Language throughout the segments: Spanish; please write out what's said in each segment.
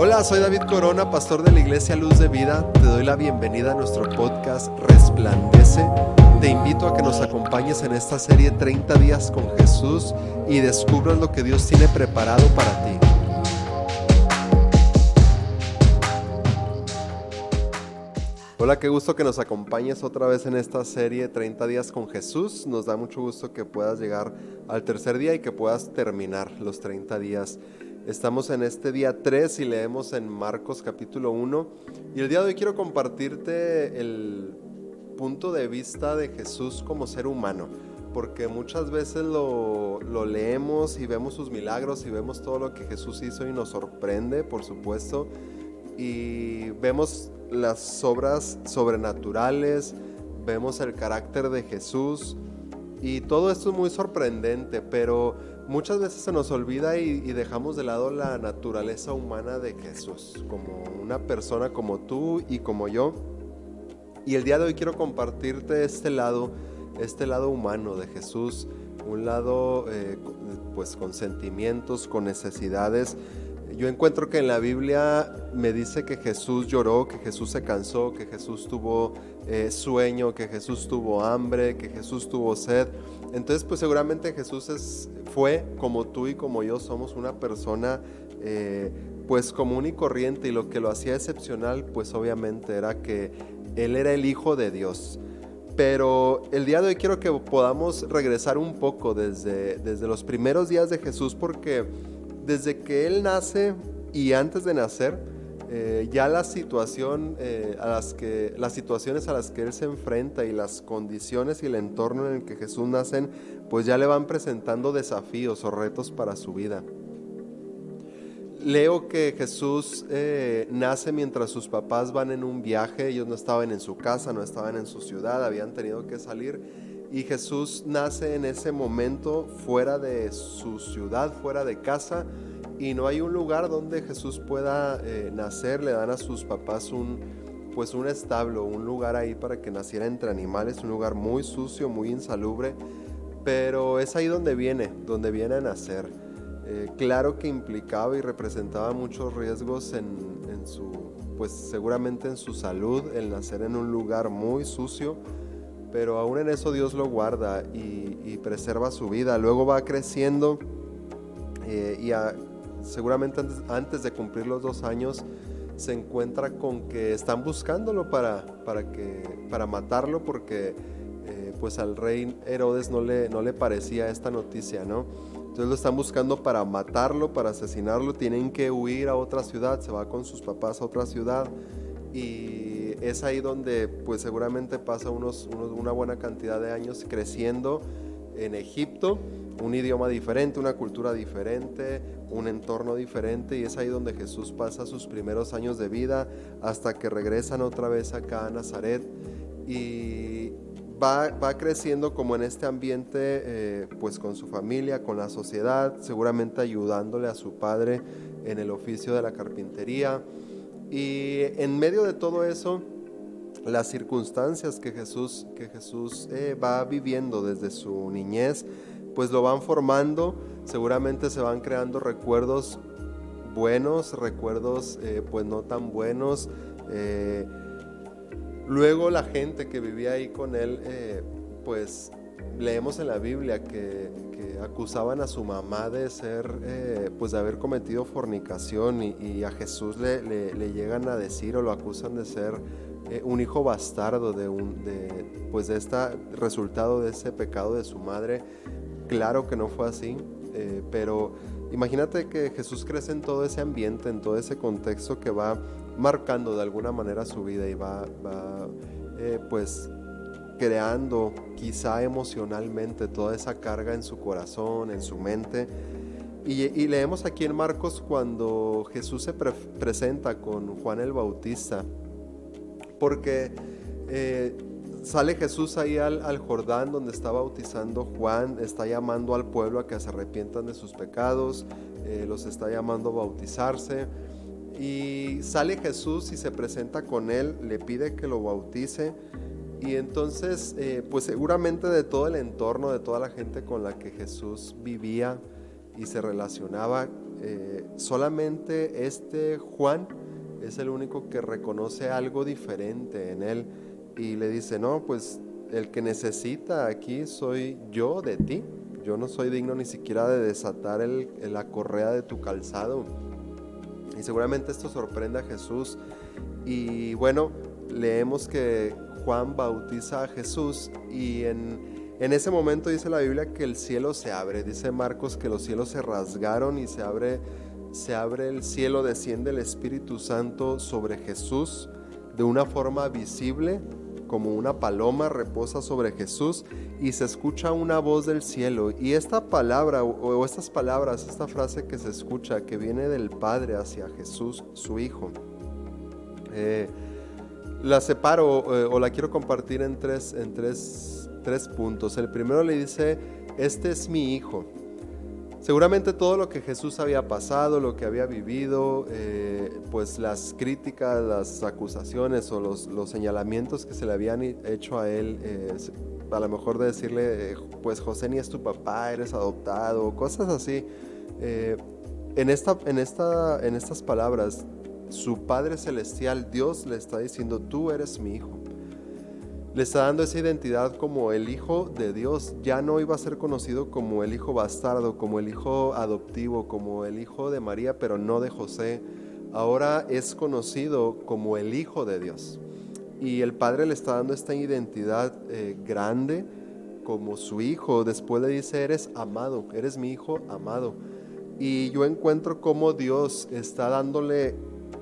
Hola, soy David Corona, pastor de la Iglesia Luz de Vida. Te doy la bienvenida a nuestro podcast Resplandece. Te invito a que nos acompañes en esta serie 30 días con Jesús y descubras lo que Dios tiene preparado para ti. Hola, qué gusto que nos acompañes otra vez en esta serie 30 días con Jesús. Nos da mucho gusto que puedas llegar al tercer día y que puedas terminar los 30 días. Estamos en este día 3 y leemos en Marcos capítulo 1. Y el día de hoy quiero compartirte el punto de vista de Jesús como ser humano. Porque muchas veces lo, lo leemos y vemos sus milagros y vemos todo lo que Jesús hizo y nos sorprende, por supuesto. Y vemos las obras sobrenaturales, vemos el carácter de Jesús. Y todo esto es muy sorprendente, pero muchas veces se nos olvida y, dejamos de lado la naturaleza humana de Jesús, como una persona como tú y como yo. Y el día de hoy quiero compartirte este lado, este lado humano de Jesús, un lado eh, pues con sentimientos, con necesidades. Yo encuentro que en la Biblia me dice que Jesús lloró, que Jesús se cansó, que Jesús tuvo eh, sueño, que Jesús tuvo hambre, que Jesús tuvo sed. Entonces, pues seguramente Jesús es, fue como tú y como yo somos una persona eh, pues común y corriente y lo que lo hacía excepcional pues obviamente era que Él era el Hijo de Dios. Pero el día de hoy quiero que podamos regresar un poco desde, desde los primeros días de Jesús porque desde que Él nace y antes de nacer, eh, ya la situación eh, a las que las situaciones a las que él se enfrenta y las condiciones y el entorno en el que Jesús nace pues ya le van presentando desafíos o retos para su vida. Leo que Jesús eh, nace mientras sus papás van en un viaje, ellos no estaban en su casa, no estaban en su ciudad, habían tenido que salir y Jesús nace en ese momento fuera de su ciudad, fuera de casa y no hay un lugar donde Jesús pueda eh, nacer, le dan a sus papás un pues un establo, un lugar ahí para que naciera entre animales, un lugar muy sucio, muy insalubre, pero es ahí donde viene, donde viene a nacer. Eh, claro que implicaba y representaba muchos riesgos en, su, pues seguramente en su salud, el nacer en un lugar muy sucio, pero aún en eso Dios lo guarda y, preserva su vida. Luego va creciendo eh, y seguramente antes, de cumplir los dos años se encuentra con que están buscándolo para, para, que, para matarlo porque eh, pues al rey Herodes no le, no le parecía esta noticia, ¿no? Entonces lo están buscando para matarlo, para asesinarlo, tienen que huir a otra ciudad, se va con sus papás a otra ciudad. Y es ahí donde pues seguramente pasa unos, una buena cantidad de años creciendo en Egipto, un idioma diferente, una cultura diferente, un entorno diferente y es ahí donde Jesús pasa sus primeros años de vida hasta que regresan otra vez acá a Nazaret y va, va creciendo como en este ambiente eh, pues con su familia, con la sociedad, seguramente ayudándole a su padre en el oficio de la carpintería. Y en medio de todo eso las circunstancias que Jesús, que Jesús eh, va viviendo desde su niñez, pues lo van formando, seguramente se van creando recuerdos buenos, recuerdos eh, pues no tan buenos. Eh, luego la gente que vivía ahí con él, pues leemos en la Biblia que, acusaban a su mamá de ser, pues de haber cometido fornicación y, a Jesús le, le, llegan a decir o lo acusan de ser eh, un hijo bastardo de, un, de, pues de este resultado de ese pecado de su madre. Claro que no fue así, eh, pero imagínate que Jesús crece en todo ese ambiente, en todo ese contexto que va marcando de alguna manera su vida y va, eh, pues creando quizá emocionalmente toda esa carga en su corazón, en su mente. Y, leemos aquí en Marcos cuando Jesús se presenta con Juan el Bautista porque eh, sale Jesús ahí al, Jordán donde está bautizando Juan, está llamando al pueblo a que se arrepientan de sus pecados, eh, los está llamando a bautizarse. Y sale Jesús y se presenta con él, le pide que lo bautice. Y entonces, eh, pues seguramente de todo el entorno, de toda la gente con la que Jesús vivía y se relacionaba, eh, solamente este Juan es el único que reconoce algo diferente en él y le dice, no, pues el que necesita aquí soy yo de ti. Yo no soy digno ni siquiera de desatar el, la correa de tu calzado. Y seguramente esto sorprende a Jesús. Y bueno, leemos que Juan bautiza a Jesús y en, en ese momento dice la Biblia que el cielo se abre. Dice Marcos que los cielos se rasgaron y se abre, se abre el cielo, desciende el Espíritu Santo sobre Jesús de una forma visible como una paloma reposa sobre Jesús y se escucha una voz del cielo. Y esta palabra o estas palabras, esta frase que se escucha, que viene del Padre hacia Jesús, su Hijo, eh, la separo eh, o la quiero compartir en tres, en tres, tres puntos. El primero le dice, este es mi Hijo. Seguramente todo lo que Jesús había pasado, lo que había vivido, eh, pues las críticas, las acusaciones o los, señalamientos que se le habían hecho a él, eh, a lo mejor de decirle, pues José ni es tu papá, eres adoptado, cosas así. Eh, en, esta, en, esta, en estas palabras, su Padre Celestial, Dios le está diciendo, tú eres mi hijo le está dando esa identidad como el hijo de Dios. Ya no iba a ser conocido como el hijo bastardo, como el hijo adoptivo, como el hijo de María, pero no de José. Ahora es conocido como el hijo de Dios. Y el Padre le está dando esta identidad eh, grande como su hijo. Después le dice, eres amado, eres mi hijo amado. Y yo encuentro cómo Dios está dándole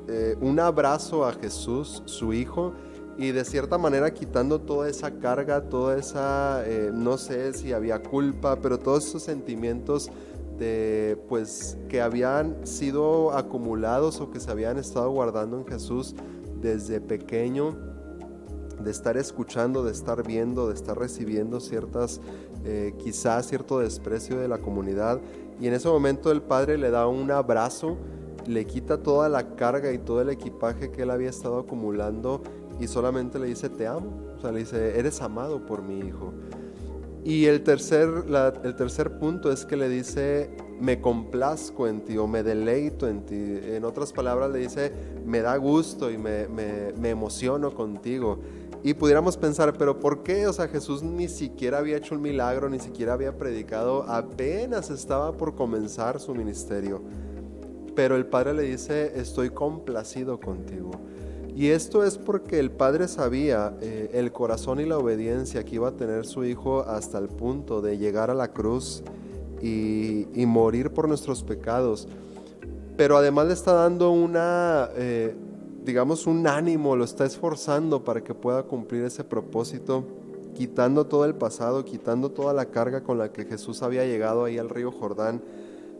eh, un abrazo a Jesús, su hijo, y de cierta manera quitando toda esa carga, toda esa, eh, no sé si había culpa, pero todos esos sentimientos de, pues, que habían sido acumulados o que se habían estado guardando en Jesús desde pequeño, de estar escuchando, de estar viendo, de estar recibiendo ciertas, eh, quizás cierto desprecio de la comunidad. Y en ese momento el Padre le da un abrazo, le quita toda la carga y todo el equipaje que él había estado acumulando y solamente le dice te amo, o sea, le dice eres amado por mi hijo. Y el tercer, el tercer punto es que le dice me complazco en ti o me deleito en ti. En otras palabras le dice me da gusto y me, me, me emociono contigo. Y pudiéramos pensar, pero ¿por qué? O sea, Jesús ni siquiera había hecho un milagro, ni siquiera había predicado, apenas estaba por comenzar su ministerio. Pero el Padre le dice, estoy complacido contigo. Y esto es porque el padre sabía eh, el corazón y la obediencia que iba a tener su hijo hasta el punto de llegar a la cruz y, morir por nuestros pecados. Pero además le está dando una, eh, digamos, un ánimo, lo está esforzando para que pueda cumplir ese propósito, quitando todo el pasado, quitando toda la carga con la que Jesús había llegado ahí al río Jordán.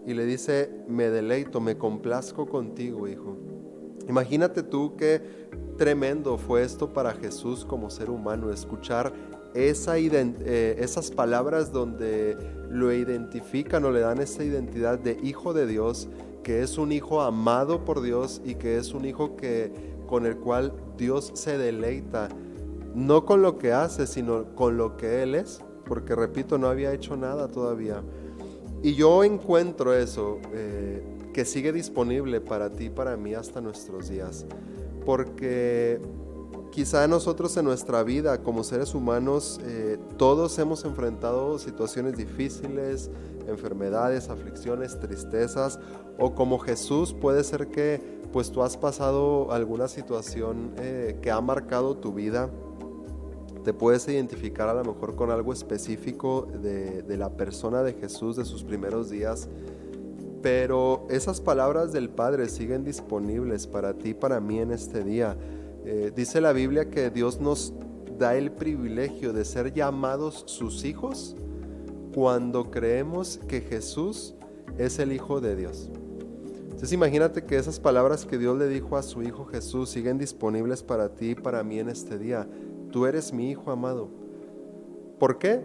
Y le dice, me deleito, me complazco contigo, hijo. Imagínate tú qué tremendo fue esto para Jesús como ser humano, escuchar eh, esas palabras donde lo identifican o le dan esa identidad de hijo de Dios, que es un hijo amado por Dios y que es un hijo que, con el cual Dios se deleita, no con lo que hace, sino con lo que Él es, porque repito, no había hecho nada todavía. Y yo encuentro eso. Eh, que sigue disponible para ti y para mí hasta nuestros días. Porque quizá nosotros en nuestra vida como seres humanos eh, todos hemos enfrentado situaciones difíciles, enfermedades, aflicciones, tristezas o como Jesús puede ser que pues tú has pasado alguna situación eh, que ha marcado tu vida. Te puedes identificar a lo mejor con algo específico de, de la persona de Jesús de sus primeros días pero esas palabras del Padre siguen disponibles para ti y para mí en este día. Eh, dice la Biblia que Dios nos da el privilegio de ser llamados sus hijos cuando creemos que Jesús es el Hijo de Dios. Entonces imagínate que esas palabras que Dios le dijo a su Hijo Jesús siguen disponibles para ti y para mí en este día. Tú eres mi Hijo amado. ¿Por qué?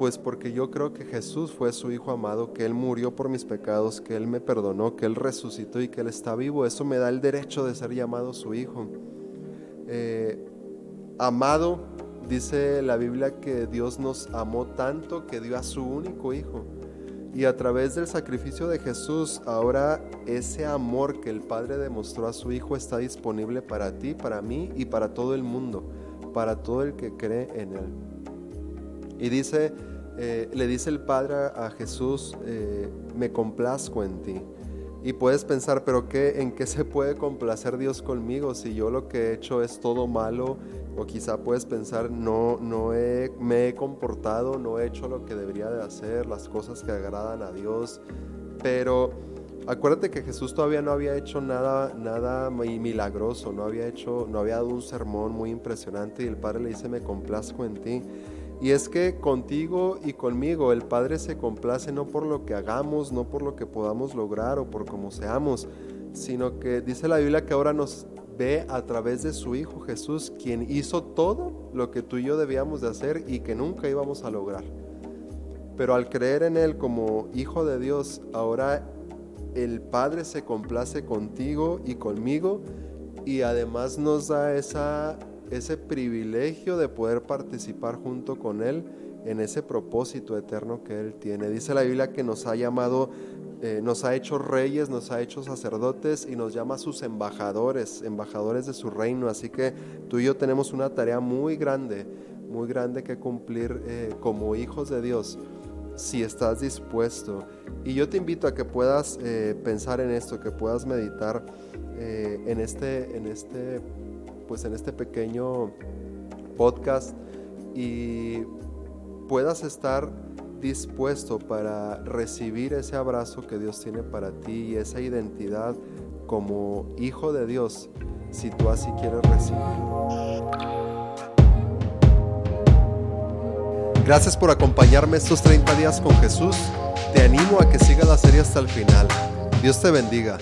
Pues porque yo creo que Jesús fue su Hijo amado, que Él murió por mis pecados, que Él me perdonó, que Él resucitó y que Él está vivo. Eso me da el derecho de ser llamado su Hijo. Eh, amado, dice la Biblia que Dios nos amó tanto que dio a su único Hijo. Y a través del sacrificio de Jesús, ahora ese amor que el Padre demostró a su Hijo está disponible para ti, para mí y para todo el mundo, para todo el que cree en Él. Y dice, eh, le dice el Padre a Jesús, eh, me complazco en ti. Y puedes pensar, pero qué, ¿en qué se puede complacer Dios conmigo si yo lo que he hecho es todo malo? O quizá puedes pensar, no, no me he comportado, no he hecho lo que debería de hacer, las cosas que agradan a Dios. Pero acuérdate que Jesús todavía no había hecho nada, nada milagroso, no había hecho, no había dado un sermón muy impresionante y el Padre le dice, me complazco en ti. Y es que contigo y conmigo el Padre se complace no por lo que hagamos, no por lo que podamos lograr o por cómo seamos, sino que dice la Biblia que ahora nos ve a través de su Hijo Jesús, quien hizo todo lo que tú y yo debíamos de hacer y que nunca íbamos a lograr. Pero al creer en Él como Hijo de Dios, ahora el Padre se complace contigo y conmigo y además nos da esa ese privilegio de poder participar junto con Él en ese propósito eterno que Él tiene. Dice la Biblia que nos ha llamado, eh, nos ha hecho reyes, nos ha hecho sacerdotes y nos llama sus embajadores, embajadores de su reino. Así que tú y yo tenemos una tarea muy grande, muy grande que cumplir eh, como hijos de Dios si estás dispuesto. Y yo te invito a que puedas eh, pensar en esto, que puedas meditar en, este, en este pues en este pequeño podcast y puedas estar dispuesto para recibir ese abrazo que Dios tiene para ti y esa identidad como hijo de Dios, si tú así quieres recibirlo. Gracias por acompañarme estos 30 días con Jesús. Te animo a que sigas la serie hasta el final. Dios te bendiga.